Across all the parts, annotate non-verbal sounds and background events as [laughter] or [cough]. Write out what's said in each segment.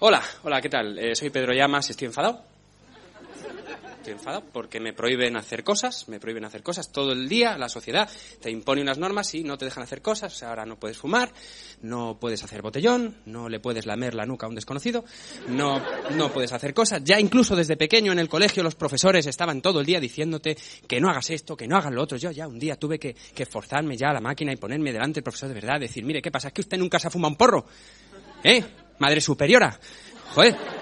Hola, hola, ¿qué tal? Eh, soy Pedro Llamas, estoy enfadado. Enfadado porque me prohíben hacer cosas, me prohíben hacer cosas todo el día, la sociedad te impone unas normas y no te dejan hacer cosas, ahora no puedes fumar, no puedes hacer botellón, no le puedes lamer la nuca a un desconocido, no, no puedes hacer cosas. Ya incluso desde pequeño en el colegio los profesores estaban todo el día diciéndote que no hagas esto, que no hagas lo otro. Yo ya un día tuve que, que forzarme ya a la máquina y ponerme delante del profesor de verdad, decir, mire, ¿qué pasa? ¿Es que usted nunca se ha fumado un porro? ¿Eh? Madre superiora. Joder.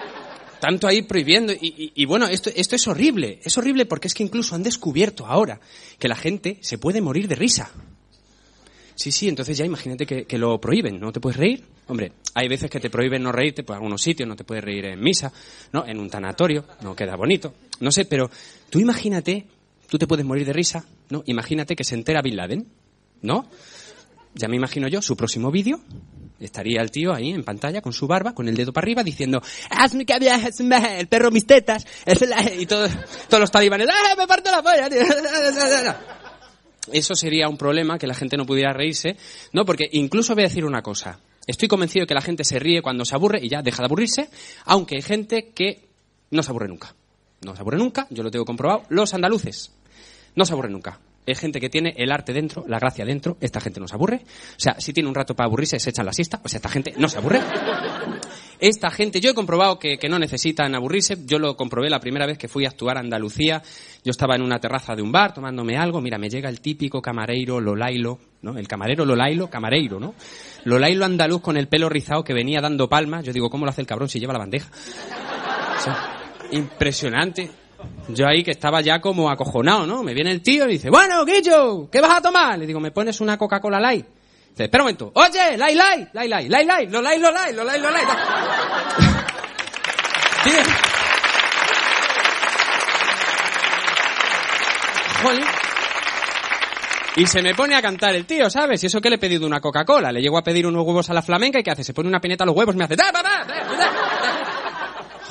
Tanto ahí prohibiendo. Y, bueno, esto, esto es horrible. Es horrible porque es que incluso han descubierto ahora que la gente se puede morir de risa. Sí, sí, entonces ya imagínate que, que lo prohíben, ¿no te puedes reír? Hombre, hay veces que te prohíben no reírte por algunos sitios, no te puedes reír en misa, ¿no? En un tanatorio, no queda bonito, no sé, pero tú imagínate, tú te puedes morir de risa, ¿no? Imagínate que se entera Bin Laden, ¿no? Ya me imagino yo, su próximo vídeo, estaría el tío ahí en pantalla con su barba, con el dedo para arriba, diciendo, hazme que viajes, el perro mis tetas, es la-", y todo- todos los talibanes, ¡ah, me parto la polla! tío". Eso sería un problema, que la gente no pudiera reírse, ¿no? Porque incluso voy a decir una cosa. Estoy convencido de que la gente se ríe cuando se aburre y ya deja de aburrirse, aunque hay gente que no se aburre nunca. No se aburre nunca, yo lo tengo comprobado. Los andaluces no se aburren nunca. Es gente que tiene el arte dentro, la gracia dentro. Esta gente no se aburre. O sea, si tiene un rato para aburrirse, se echan la siesta. O sea, esta gente no se aburre. Esta gente, yo he comprobado que, que no necesitan aburrirse. Yo lo comprobé la primera vez que fui a actuar a Andalucía. Yo estaba en una terraza de un bar tomándome algo. Mira, me llega el típico camareiro Lolailo, ¿no? El camarero Lolailo, camareiro, ¿no? Lolailo andaluz con el pelo rizado que venía dando palmas. Yo digo, ¿cómo lo hace el cabrón si lleva la bandeja? Impresionante. Yo ahí que estaba ya como acojonado, ¿no? Me viene el tío y dice, bueno, Guillo, ¿qué vas a tomar? Le digo, ¿me pones una Coca-Cola Light? Dice, espera un momento. Oye, Light Light, Light Light, Light Light, lo Light, lo Light, lo Light, lo Light. [laughs] Y se me pone a cantar el tío, ¿sabes? Y eso que le he pedido una Coca-Cola. Le llego a pedir unos huevos a la flamenca y ¿qué hace? Se pone una pineta a los huevos y me hace... "Da, da, da, da, da, da".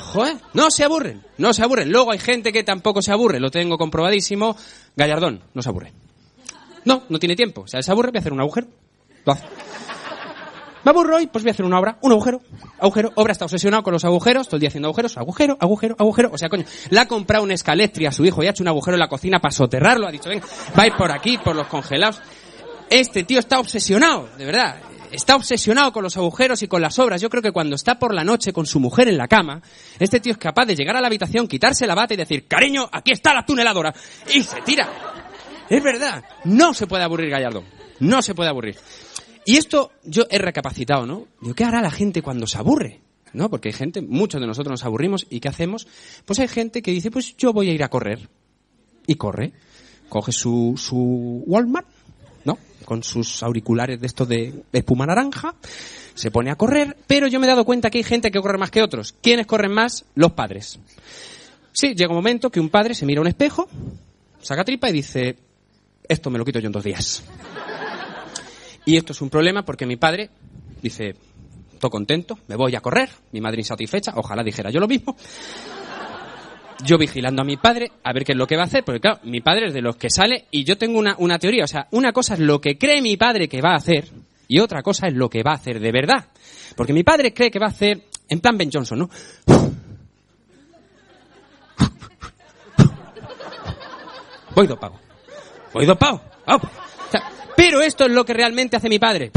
Joder, no se aburren, no se aburren. Luego hay gente que tampoco se aburre, lo tengo comprobadísimo. Gallardón, no se aburre. No, no tiene tiempo. O sea, se aburre, voy a hacer un agujero. Lo hace. Me aburro y pues voy a hacer una obra, un agujero, agujero. Obra está obsesionado con los agujeros, todo el día haciendo agujeros, agujero, agujero, agujero. O sea, coño, le ha comprado un escaletri a su hijo y ha hecho un agujero en la cocina para soterrarlo. Ha dicho, venga, va a ir por aquí, por los congelados. Este tío está obsesionado, de verdad. Está obsesionado con los agujeros y con las obras. Yo creo que cuando está por la noche con su mujer en la cama, este tío es capaz de llegar a la habitación, quitarse la bata y decir, cariño, aquí está la tuneladora. Y se tira. Es verdad. No se puede aburrir Gallardo. No se puede aburrir. Y esto yo he recapacitado, ¿no? Digo, ¿qué hará la gente cuando se aburre? ¿No? Porque hay gente, muchos de nosotros nos aburrimos y ¿qué hacemos? Pues hay gente que dice, pues yo voy a ir a correr. Y corre. Coge su, su Walmart, ¿no? Con sus auriculares de estos de espuma naranja. Se pone a correr, pero yo me he dado cuenta que hay gente que corre más que otros. ¿Quiénes corren más? Los padres. Sí, llega un momento que un padre se mira a un espejo, saca tripa y dice, esto me lo quito yo en dos días. Y esto es un problema porque mi padre dice, todo contento, me voy a correr, mi madre insatisfecha, ojalá dijera yo lo mismo. Yo vigilando a mi padre a ver qué es lo que va a hacer, porque claro, mi padre es de los que sale y yo tengo una, una teoría, o sea, una cosa es lo que cree mi padre que va a hacer y otra cosa es lo que va a hacer de verdad. Porque mi padre cree que va a hacer en plan Ben Johnson, ¿no? Voy dopado. Voy dopado. Au. O sea, pero esto es lo que realmente hace mi padre.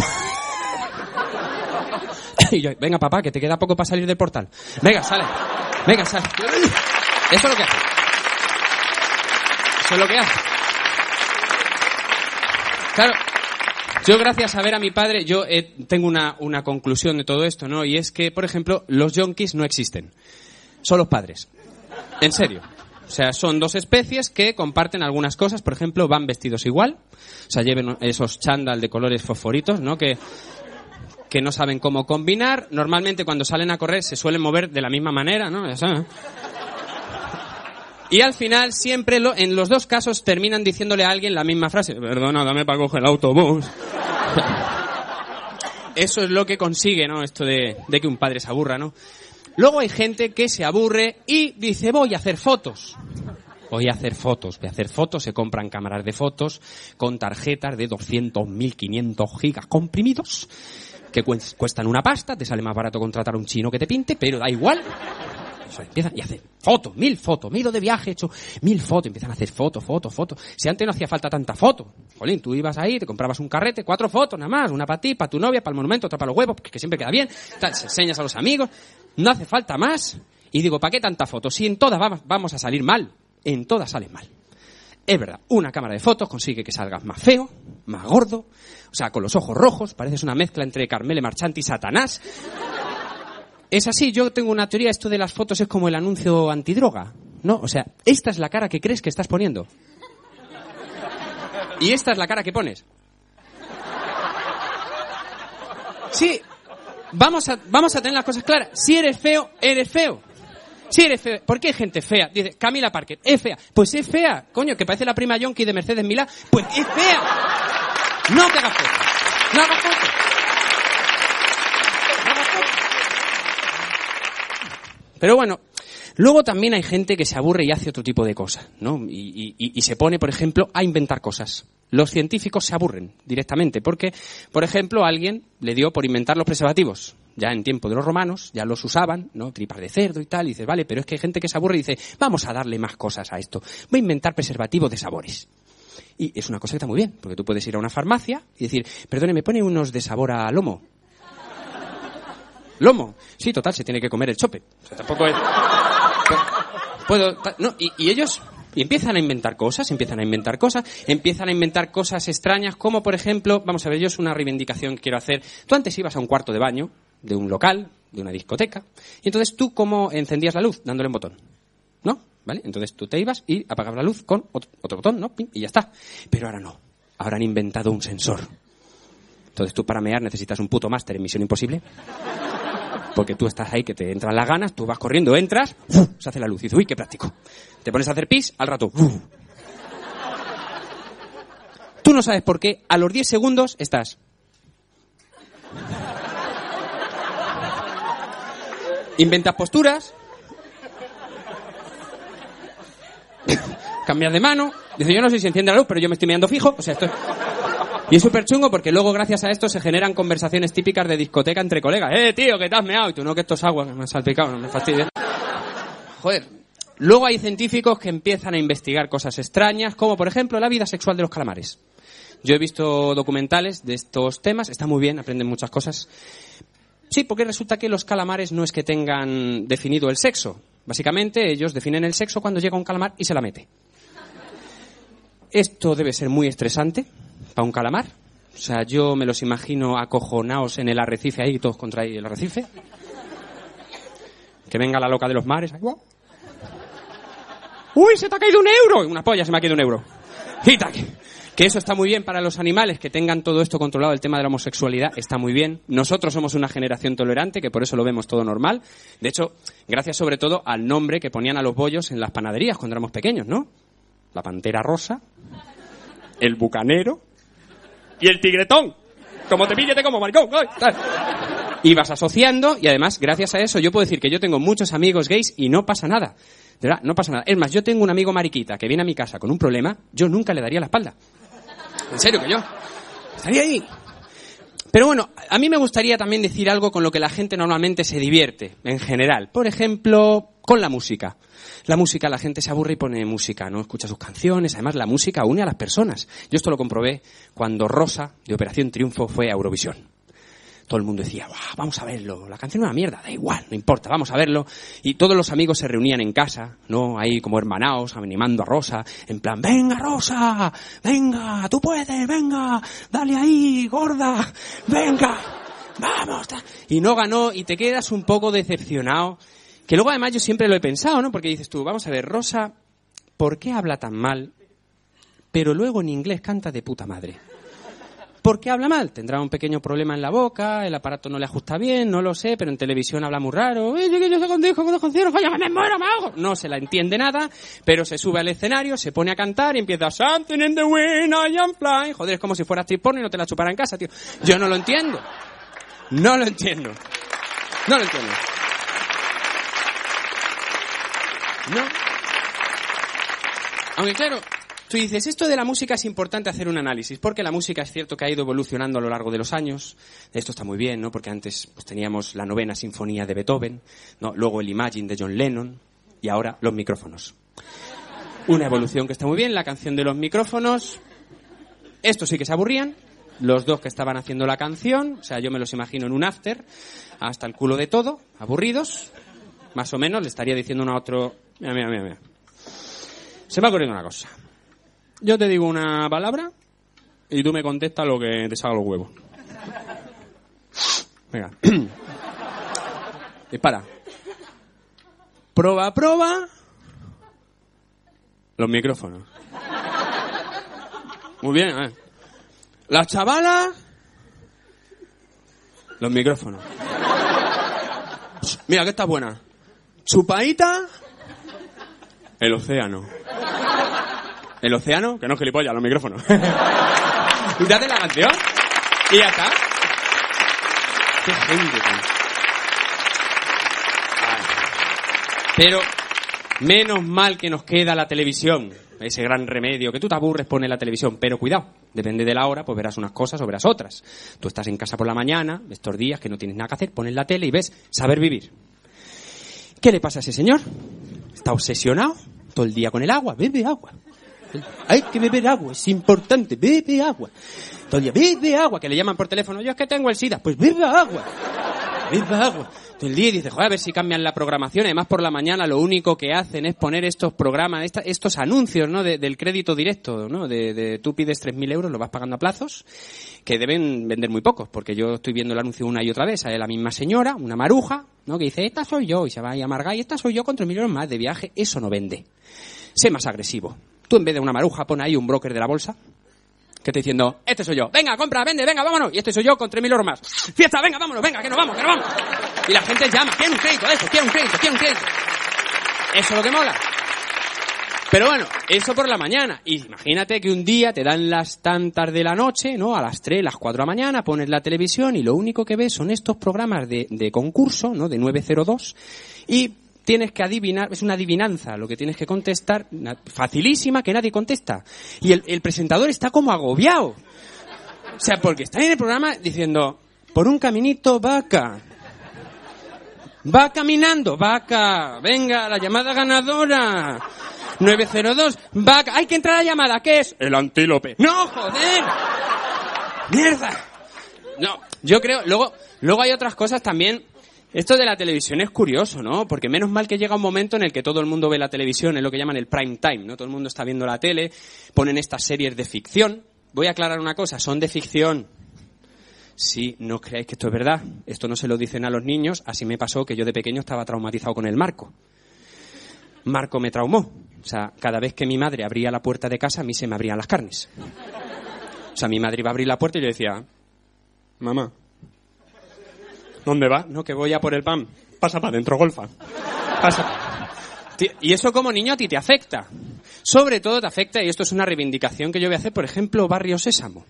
[laughs] Venga papá, que te queda poco para salir del portal. Venga, sale. Venga, sale. Eso es lo que hace. Eso es lo que hace. Claro, yo gracias a ver a mi padre, yo eh, tengo una, una conclusión de todo esto, ¿no? Y es que, por ejemplo, los yonkis no existen. Son los padres. En serio. O sea, son dos especies que comparten algunas cosas. Por ejemplo, van vestidos igual. O sea, lleven esos chándal de colores fosforitos, ¿no? Que, que no saben cómo combinar. Normalmente cuando salen a correr se suelen mover de la misma manera, ¿no? Ya saben. Y al final siempre lo- en los dos casos terminan diciéndole a alguien la misma frase. Perdona, dame para coger el autobús. [laughs] Eso es lo que consigue, ¿no? Esto de, de que un padre se aburra, ¿no? Luego hay gente que se aburre y dice voy a hacer fotos. Voy a hacer fotos, voy a hacer fotos, se compran cámaras de fotos con tarjetas de 200, 1500 gigas comprimidos que cues- cuestan una pasta, te sale más barato contratar a un chino que te pinte, pero da igual. Empiezan y hacen fotos, mil fotos. Me he ido de viaje, he hecho mil fotos. Empiezan a hacer fotos, fotos, fotos. Si antes no hacía falta tanta foto. Jolín, tú ibas ahí, te comprabas un carrete, cuatro fotos nada más. Una para ti, para tu novia, para el monumento, otra para los huevos, que siempre queda bien. Tal, se enseñas a los amigos. No hace falta más. Y digo, ¿para qué tanta foto? Si en todas vamos, vamos a salir mal. En todas sales mal. Es verdad, una cámara de fotos consigue que salgas más feo, más gordo, o sea, con los ojos rojos, pareces una mezcla entre Carmele Marchante y Satanás. Es así, yo tengo una teoría, esto de las fotos es como el anuncio antidroga, ¿no? O sea, esta es la cara que crees que estás poniendo. Y esta es la cara que pones. Sí, vamos a, vamos a tener las cosas claras. Si eres feo, eres feo. Si eres feo, ¿por qué hay gente fea? Dice, Camila Parker, es fea. Pues es fea, coño, que parece la prima Yonki de Mercedes Milá. Pues es fea. No te hagas foto. No hagas foto. No hagas foto. Pero bueno, luego también hay gente que se aburre y hace otro tipo de cosas, ¿no? Y, se pone, por ejemplo, a inventar cosas. Los científicos se aburren directamente porque, por ejemplo, alguien le dio por inventar los preservativos. Ya en tiempo de los romanos, ya los usaban, ¿no? Tripas de cerdo y tal. Y dices, vale, pero es que hay gente que se aburre y dice, vamos a darle más cosas a esto. Voy a inventar preservativos de sabores. Y es una cosa que está muy bien, porque tú puedes ir a una farmacia y decir, perdone, ¿me pone unos de sabor a lomo? ¿Lomo? Sí, total, se tiene que comer el chope. O sea, tampoco es... Puedo... No, y, ellos y empiezan a inventar cosas, empiezan a inventar cosas, empiezan a inventar cosas extrañas, como por ejemplo, vamos a ver, yo es una reivindicación que quiero hacer. Tú antes ibas a un cuarto de baño, de un local, de una discoteca, y entonces tú cómo encendías la luz, dándole un botón. ¿No? ¿Vale? Entonces tú te ibas y apagabas la luz con otro, otro botón, ¿no? Y ya está. Pero ahora no. Ahora han inventado un sensor. Entonces tú para mear necesitas un puto máster en Misión Imposible. Porque tú estás ahí, que te entran las ganas, tú vas corriendo, entras, se hace la luz y dices, uy, qué práctico. Te pones a hacer pis, al rato. Tú no sabes por qué, a los 10 segundos estás. Inventas posturas. Cambias de mano. Dice, yo no sé si enciende la luz, pero yo me estoy mirando fijo. O sea, esto es... Y es súper chungo porque luego, gracias a esto, se generan conversaciones típicas de discoteca entre colegas. ¡Eh, tío, que te meado! Y tú, no, que esto es me has salpicado, no me fastidies. Joder. Luego hay científicos que empiezan a investigar cosas extrañas, como por ejemplo la vida sexual de los calamares. Yo he visto documentales de estos temas, está muy bien, aprenden muchas cosas. Sí, porque resulta que los calamares no es que tengan definido el sexo. Básicamente ellos definen el sexo cuando llega un calamar y se la mete. Esto debe ser muy estresante para un calamar. O sea, yo me los imagino acojonados en el arrecife ahí, todos contra el arrecife. Que venga la loca de los mares. ahí. ¡Uy, se te ha caído un euro! Una polla, se me ha caído un euro. Tac. Que eso está muy bien para los animales, que tengan todo esto controlado, el tema de la homosexualidad está muy bien. Nosotros somos una generación tolerante, que por eso lo vemos todo normal. De hecho, gracias sobre todo al nombre que ponían a los bollos en las panaderías cuando éramos pequeños, ¿no? La pantera rosa, el bucanero y el tigretón. Como te pillete como maricón. ¡ay! Y vas asociando y además, gracias a eso, yo puedo decir que yo tengo muchos amigos gays y no pasa nada. De verdad, no pasa nada. Es más, yo tengo un amigo mariquita que viene a mi casa con un problema, yo nunca le daría la espalda. En serio que yo. Estaría ahí. Pero bueno, a mí me gustaría también decir algo con lo que la gente normalmente se divierte, en general. Por ejemplo, con la música. La música, la gente se aburre y pone música, ¿no? Escucha sus canciones. Además, la música une a las personas. Yo esto lo comprobé cuando Rosa, de Operación Triunfo, fue a Eurovisión. Todo el mundo decía, "Buah, vamos a verlo, la canción es una mierda, da igual, no importa, vamos a verlo. Y todos los amigos se reunían en casa, ¿no? Ahí como hermanaos, animando a Rosa, en plan, venga Rosa, venga, tú puedes, venga, dale ahí, gorda, venga, vamos. ta". Y no ganó y te quedas un poco decepcionado. Que luego además yo siempre lo he pensado, ¿no? Porque dices tú, vamos a ver, Rosa, ¿por qué habla tan mal? Pero luego en inglés canta de puta madre. ¿Por qué habla mal? Tendrá un pequeño problema en la boca, el aparato no le ajusta bien, no lo sé, pero en televisión habla muy raro. No se la entiende nada, pero se sube al escenario, se pone a cantar y empieza Something in the wind, I am flying. Joder, es como si fueras y no te la chupara en casa, tío. Yo no lo entiendo. No lo entiendo. No lo entiendo. No. Aunque claro, tú dices, esto de la música es importante hacer un análisis, porque la música es cierto que ha ido evolucionando a lo largo de los años. Esto está muy bien, ¿no? Porque antes pues, teníamos la novena sinfonía de Beethoven, ¿no? Luego el Imagine de John Lennon y ahora los micrófonos. Una evolución que está muy bien, la canción de los micrófonos. Estos sí que se aburrían, los dos que estaban haciendo la canción, o sea, yo me los imagino en un after, hasta el culo de todo, aburridos, más o menos, le estaría diciendo uno a otro, mira, mira, mira, mira. Se me ha ocurrido una cosa. Yo te digo una palabra y tú me contestas lo que te salga los huevos. Venga. [clears throat] Dispara. Proba, proba. Los micrófonos. Muy bien, a ver. La chavala. Los micrófonos. Mira, que está buena. Chupaita. El océano. El océano, que no es gilipollas, los micrófonos. [laughs] y te haces la canción. Y ya está. Qué gente, tío. Pero menos mal que nos queda la televisión. Ese gran remedio. Que tú te aburres, pone la televisión. Pero cuidado, depende de la hora, pues verás unas cosas o verás otras. Tú estás en casa por la mañana, estos días que no tienes nada que hacer, pones la tele y ves saber vivir. ¿Qué le pasa a ese señor? Está obsesionado todo el día con el agua. Bebe agua. Hay que beber agua, es importante. Bebe agua. Todo el día, bebe agua, que le llaman por teléfono. Yo es que tengo el SIDA. Pues bebe agua. Bebe agua. Día y dices, joder, a ver si cambian la programación. Además, por la mañana lo único que hacen es poner estos programas, estos anuncios, ¿no? De- del crédito directo, ¿no? De, de tú pides 3.000 euros, lo vas pagando a plazos, que deben vender muy pocos, porque yo estoy viendo el anuncio una y otra vez. Sale la misma señora, una maruja, ¿no? Que dice, esta soy yo, y se va a amargar, y esta soy yo con 3.000 euros más de viaje. Eso no vende. Sé más agresivo. Tú en vez de una maruja pon ahí un broker de la bolsa que está diciendo, este soy yo, venga, compra, vende, venga, vámonos, y este soy yo con 3.000 euros más. Fiesta, venga, vámonos, venga, que nos vamos, que nos vamos. Y la gente llama, quiere un crédito, eso, quiere un crédito, quiere un crédito. Eso es lo que mola. Pero bueno, eso por la mañana. Imagínate que un día te dan las tantas de la noche, ¿no? A las 3, las 4 de la mañana, pones la televisión y lo único que ves son estos programas de, de concurso, ¿no? De 902. Y tienes que adivinar, es una adivinanza lo que tienes que contestar, facilísima, que nadie contesta. Y el, el presentador está como agobiado. O sea, porque está en el programa diciendo, por un caminito vaca. Va caminando, vaca. Venga, la llamada ganadora. 902, vaca. Hay que entrar a la llamada. ¿Qué es? El antílope. No, joder. Mierda. No, yo creo, luego, luego hay otras cosas también. Esto de la televisión es curioso, ¿no? Porque menos mal que llega un momento en el que todo el mundo ve la televisión, es lo que llaman el prime time, ¿no? Todo el mundo está viendo la tele, ponen estas series de ficción. Voy a aclarar una cosa, son de ficción. Sí, no creáis que esto es verdad. Esto no se lo dicen a los niños. Así me pasó que yo de pequeño estaba traumatizado con el Marco. Marco me traumó. O sea, cada vez que mi madre abría la puerta de casa, a mí se me abrían las carnes. O sea, mi madre iba a abrir la puerta y yo decía, mamá, ¿dónde va? No, que voy a por el pan. Pasa para adentro, golfa. Pasa. Y eso como niño a ti te afecta. Sobre todo te afecta, y esto es una reivindicación que yo voy a hacer, por ejemplo, Barrio Sésamo.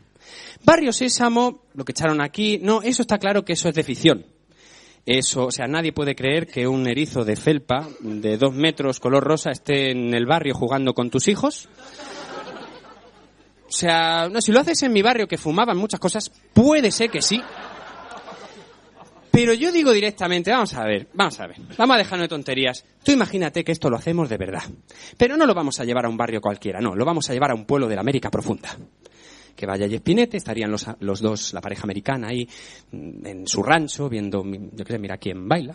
Barrio Sésamo, lo que echaron aquí, no, eso está claro que eso es de ficción. Eso, o sea, nadie puede creer que un erizo de felpa de dos metros color rosa esté en el barrio jugando con tus hijos. O sea, no, si lo haces en mi barrio que fumaban muchas cosas, puede ser que sí. Pero yo digo directamente, vamos a ver, vamos a ver, vamos a dejarnos de tonterías. Tú imagínate que esto lo hacemos de verdad. Pero no lo vamos a llevar a un barrio cualquiera, no, lo vamos a llevar a un pueblo de la América profunda. Que vaya y Espinete, estarían los, los dos, la pareja americana ahí, mm, en su rancho, viendo, yo qué sé, mira quién baila.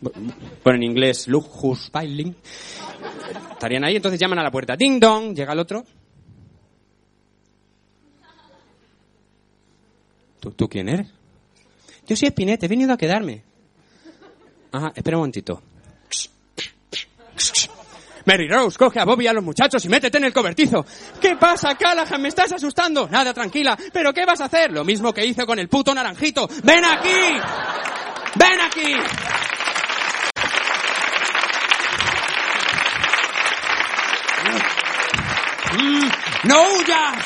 Bueno, en inglés, who's bailing. Estarían ahí, entonces llaman a la puerta, ding dong, llega el otro. ¿Tú, ¿Tú quién eres? Yo soy Espinete, he venido a quedarme. Ajá, espera un momentito. Mary Rose, coge a Bobby y a los muchachos y métete en el cobertizo. ¿Qué pasa, Callahan? ¿Me estás asustando? Nada, tranquila. ¿Pero qué vas a hacer? Lo mismo que hice con el puto naranjito. ¡Ven aquí! ¡Ven aquí! Mm, ¡No huyas!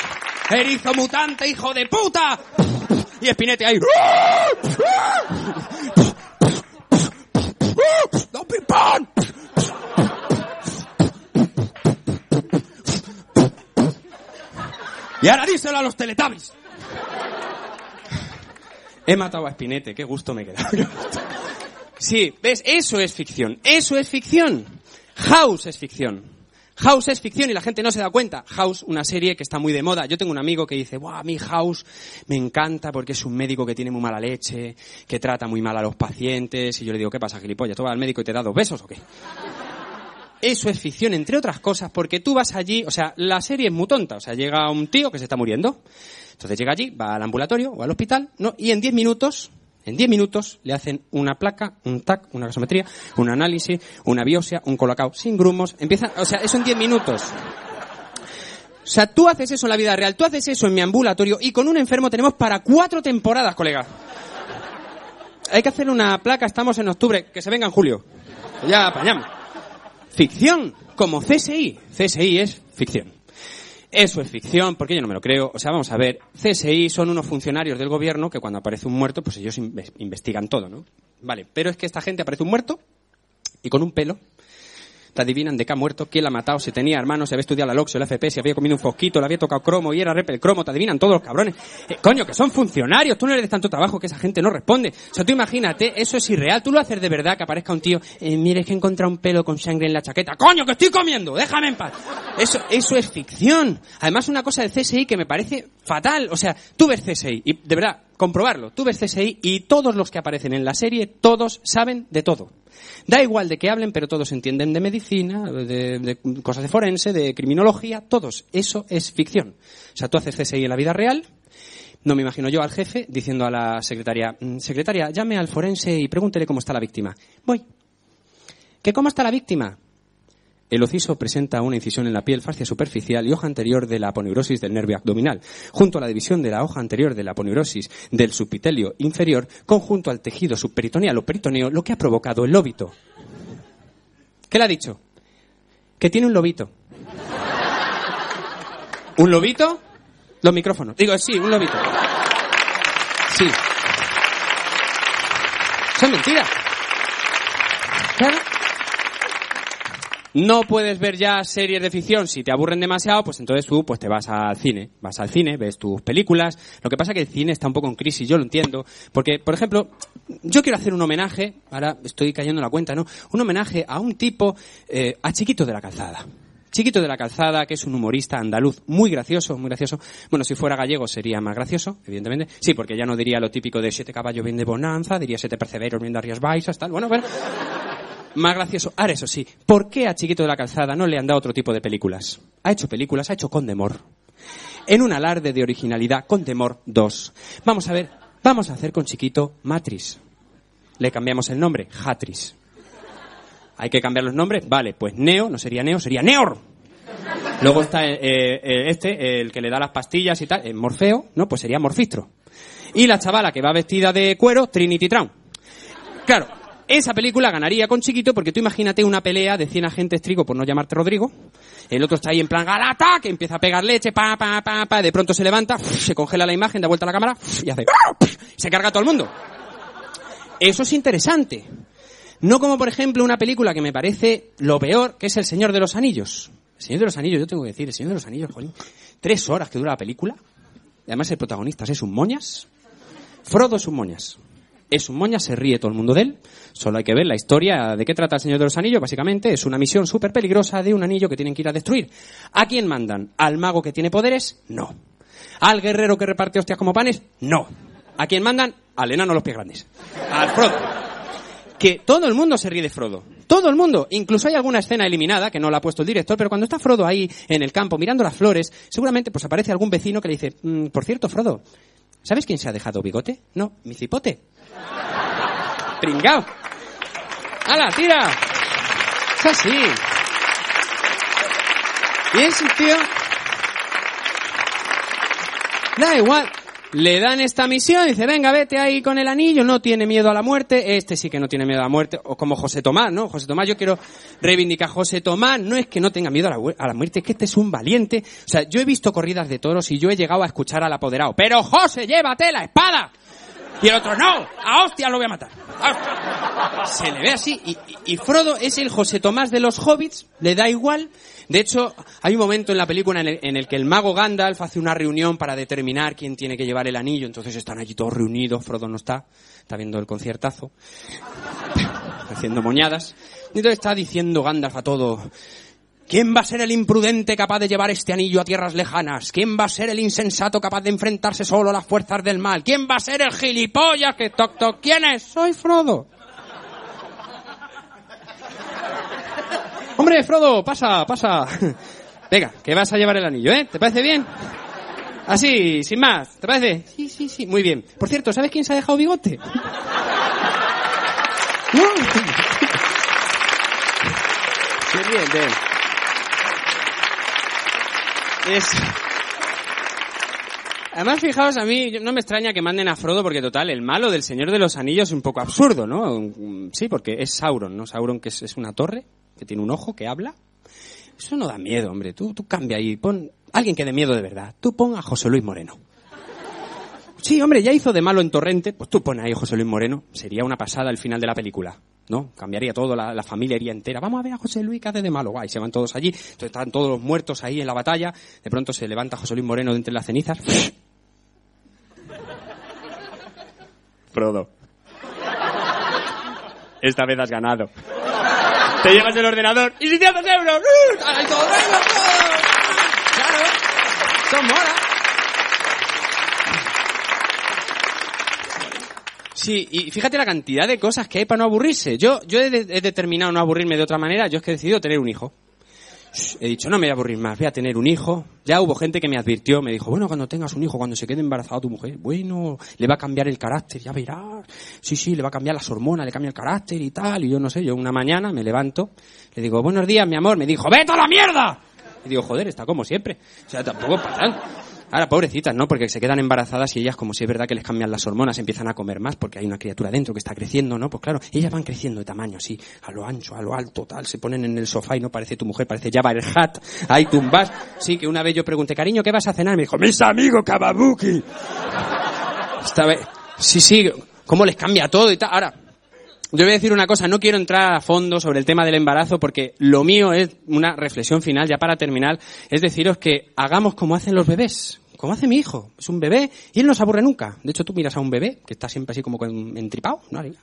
¡Erizo mutante, hijo de puta! Y Espinete ahí. ¡Don Pimpón! Y ahora díselo a los Teletubbies. He matado a Espinete, qué gusto me he quedado. Sí, ¿ves? Eso es ficción. Eso es ficción. House es ficción. House es ficción y la gente no se da cuenta. House, una serie que está muy de moda. Yo tengo un amigo que dice, ¡buah, a House me encanta porque es un médico que tiene muy mala leche, que trata muy mal a los pacientes. Y yo le digo, ¿qué pasa, gilipollas? ¿Tú vas al médico y te da dos besos o qué? Eso es ficción, entre otras cosas, porque tú vas allí, o sea, la serie es muy tonta. O sea, llega un tío que se está muriendo. Entonces llega allí, va al ambulatorio o al hospital, ¿no? Y en 10 minutos, en 10 minutos le hacen una placa, un TAC, una gasometría, un análisis, una biopsia, un colocado sin grumos. Empiezan, o sea, eso en 10 minutos. O sea, tú haces eso en la vida real, tú haces eso en mi ambulatorio y con un enfermo tenemos para cuatro temporadas, colega. Hay que hacer una placa, estamos en octubre, que se venga en julio. Ya apañamos. Ficción, como CSI. CSI es ficción. Eso es ficción, porque yo no me lo creo. O sea, vamos a ver, CSI son unos funcionarios del gobierno que cuando aparece un muerto, pues ellos inve- investigan todo, ¿no? Vale, pero es que esta gente aparece un muerto y con un pelo te adivinan de qué ha muerto, quién la ha matado, si tenía hermanos, si había estudiado la LOXO, el FP, si había comido un fosquito, le había tocado cromo y era rep el cromo, te adivinan todos los cabrones. Eh, coño, que son funcionarios, tú no le des tanto trabajo que esa gente no responde. O sea, tú imagínate, eso es irreal, tú lo haces de verdad, que aparezca un tío, eh, mire, es que he encontrado un pelo con sangre en la chaqueta. Coño, que estoy comiendo, déjame en paz. Eso, eso es ficción. Además, una cosa del CSI que me parece fatal. O sea, tú ves CSI, y de verdad, comprobarlo, tú ves CSI y todos los que aparecen en la serie, todos saben de todo. Da igual de que hablen, pero todos entienden de medicina, de, cosas de forense, de criminología, todos. Eso es ficción. O sea, tú haces CSI en la vida real, no me imagino yo al jefe diciendo a la secretaria, "Mm, secretaria, llame al forense y pregúntele cómo está la víctima. Voy. ¿Que cómo está la víctima? El ociso presenta una incisión en la piel fascia superficial y hoja anterior de la aponeurosis del nervio abdominal, junto a la división de la hoja anterior de la aponeurosis del subpitelio inferior, conjunto al tejido subperitoneal o peritoneo, lo que ha provocado el lóbito. ¿Qué le ha dicho? Que tiene un lobito. ¿Un lobito? Los micrófonos. Digo, sí, un lobito. Sí. Son mentiras. No puedes ver ya series de ficción si te aburren demasiado, pues entonces tú pues te vas al cine, vas al cine, ves tus películas. Lo que pasa es que el cine está un poco en crisis, yo lo entiendo, porque por ejemplo, yo quiero hacer un homenaje, ahora estoy cayendo en la cuenta, ¿no? Un homenaje a un tipo, eh, a Chiquito de la Calzada. Chiquito de la Calzada, que es un humorista andaluz muy gracioso, muy gracioso. Bueno, si fuera gallego sería más gracioso, evidentemente. Sí, porque ya no diría lo típico de siete caballos bien de bonanza, diría siete perceberos bien de Rías Baixas, tal. Bueno, pero más gracioso. Ahora, eso sí, ¿por qué a Chiquito de la Calzada no le han dado otro tipo de películas? Ha hecho películas, ha hecho Condemor. En un alarde de originalidad, Condemor 2. Vamos a ver, vamos a hacer con Chiquito Matris. Le cambiamos el nombre, Hatris. ¿Hay que cambiar los nombres? Vale, pues Neo no sería Neo, sería Neor. Luego está eh, eh, este, el que le da las pastillas y tal, eh, Morfeo, ¿no? Pues sería Morfistro. Y la chavala que va vestida de cuero, Trinity Traum. Claro, Esa película ganaría con Chiquito porque tú imagínate una pelea de 100 agentes trigo por no llamarte Rodrigo. El otro está ahí en plan al ataque, empieza a pegar leche, pa, pa, pa, pa, de pronto se levanta, se congela la imagen, da vuelta a la cámara y hace... Se carga a todo el mundo. Eso es interesante. No como, por ejemplo, una película que me parece lo peor, que es El Señor de los Anillos. El Señor de los Anillos, yo tengo que decir, El Señor de los Anillos, jolín. Tres horas que dura la película. Además, el protagonista es un moñas. Frodo es un moñas. Es un moñas, se ríe todo el mundo de él. Solo hay que ver la historia de qué trata el Señor de los Anillos. Básicamente es una misión súper peligrosa de un anillo que tienen que ir a destruir. ¿A quién mandan? ¿Al mago que tiene poderes? No. ¿Al guerrero que reparte hostias como panes? No. ¿A quién mandan? Al enano los pies grandes. Al Frodo. Que todo el mundo se ríe de Frodo. Todo el mundo. Incluso hay alguna escena eliminada que no la ha puesto el director, pero cuando está Frodo ahí en el campo mirando las flores, seguramente pues aparece algún vecino que le dice, "Mm, por cierto, Frodo, ¿sabes quién se ha dejado bigote? No, mi cipote. Pringao. ¡Hala, tira! Es así. Y ese tío... Da igual. Le dan esta misión, dice, venga, vete ahí con el anillo, no tiene miedo a la muerte, este sí que no tiene miedo a la muerte, o como José Tomás, ¿no? José Tomás, yo quiero reivindicar, José Tomás no es que no tenga miedo a la, a la muerte, es que este es un valiente. O sea, yo he visto corridas de toros y yo he llegado a escuchar al apoderado, pero José, llévate la espada. Y el otro, no, a hostia lo voy a matar. Se le ve así. Y Frodo es el José Tomás de los hobbits, le da igual. De hecho, hay un momento en la película en el, en el que el mago Gandalf hace una reunión para determinar quién tiene que llevar el anillo. Entonces están allí todos reunidos, Frodo no está, está viendo el conciertazo, [laughs] haciendo moñadas. Y entonces está diciendo Gandalf a todo, ¿Quién va a ser el imprudente capaz de llevar este anillo a tierras lejanas? ¿Quién va a ser el insensato capaz de enfrentarse solo a las fuerzas del mal? ¿Quién va a ser el gilipollas que toc toc? ¿Quién es? Soy Frodo. [laughs] Hombre, Frodo, pasa, pasa. Venga, que vas a llevar el anillo, ¿eh? ¿Te parece bien? Así, sin más. ¿Te parece? Sí, sí, sí. Muy bien. Por cierto, ¿sabes quién se ha dejado bigote? [laughs] [laughs] ¿No? Sí, bien, bien. Es... Además, fijaos, a mí no me extraña que manden a Frodo porque, total, el malo del Señor de los Anillos es un poco absurdo, ¿no? Sí, porque es Sauron, ¿no? Sauron que es, una torre, que tiene un ojo, que habla. Eso no da miedo, hombre. Tú, tú cambia ahí, pon alguien que dé miedo de verdad. Tú pon a José Luis Moreno. Sí, hombre, ya hizo de malo en Torrente, pues tú pon ahí a José Luis Moreno. Sería una pasada el final de la película, ¿no? Cambiaría todo, la, la familia iría entera. Vamos a ver a José Luis que hace de malo. Guay, se van todos allí. Entonces están todos los muertos ahí en la batalla. De pronto se levanta José Luis Moreno de entre las cenizas. [laughs] Frodo. Esta vez has ganado. Te llevas el ordenador y 600 euros. ¡Uh! ¡Ahí todo! Claro. Esto mola. Sí, y fíjate la cantidad de cosas que hay para no aburrirse. Yo, yo he, de- he determinado no aburrirme de otra manera. Yo es que he decidido tener un hijo. He dicho, no me voy a aburrir más, voy a tener un hijo. Ya hubo gente que me advirtió, me dijo, bueno, cuando tengas un hijo, cuando se quede embarazada tu mujer, bueno, le va a cambiar el carácter, ya verás. Sí, sí, le va a cambiar las hormonas, le cambia el carácter y tal. Y yo no sé, yo una mañana me levanto, le digo, buenos días, mi amor. Me dijo, vete a la mierda. Y digo, joder, está como siempre. O sea, tampoco para. Ahora, pobrecitas, ¿no? Porque se quedan embarazadas y ellas, como si es verdad que les cambian las hormonas, empiezan a comer más porque hay una criatura dentro que está creciendo, ¿no? Pues claro, ellas van creciendo de tamaño, así, a lo ancho, a lo alto, tal, se ponen en el sofá y no parece tu mujer, parece Jabba el Hat, ahí tumbas. Sí, que una vez yo pregunté, cariño, ¿qué vas a cenar? Me dijo, mis amigos Kababuki. Esta vez, sí, sí, cómo les cambia todo y tal. Ahora, yo voy a decir una cosa, no quiero entrar a fondo sobre el tema del embarazo porque lo mío es una reflexión final, ya para terminar, es deciros que hagamos como hacen los bebés, como hace mi hijo. Es un bebé y él no se aburre nunca. De hecho, tú miras a un bebé que está siempre así como entripado, ¿no? De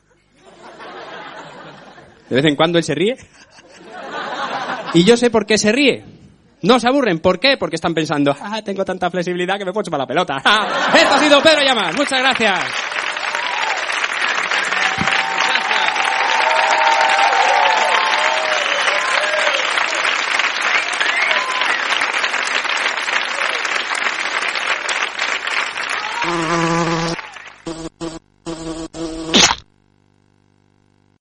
vez en cuando él se ríe. Y yo sé por qué se ríe. No se aburren. ¿Por qué? Porque están pensando, ah, tengo tanta flexibilidad que me puedo chupar la pelota. [laughs] Esto ha sido Pedro Llamas. Muchas gracias.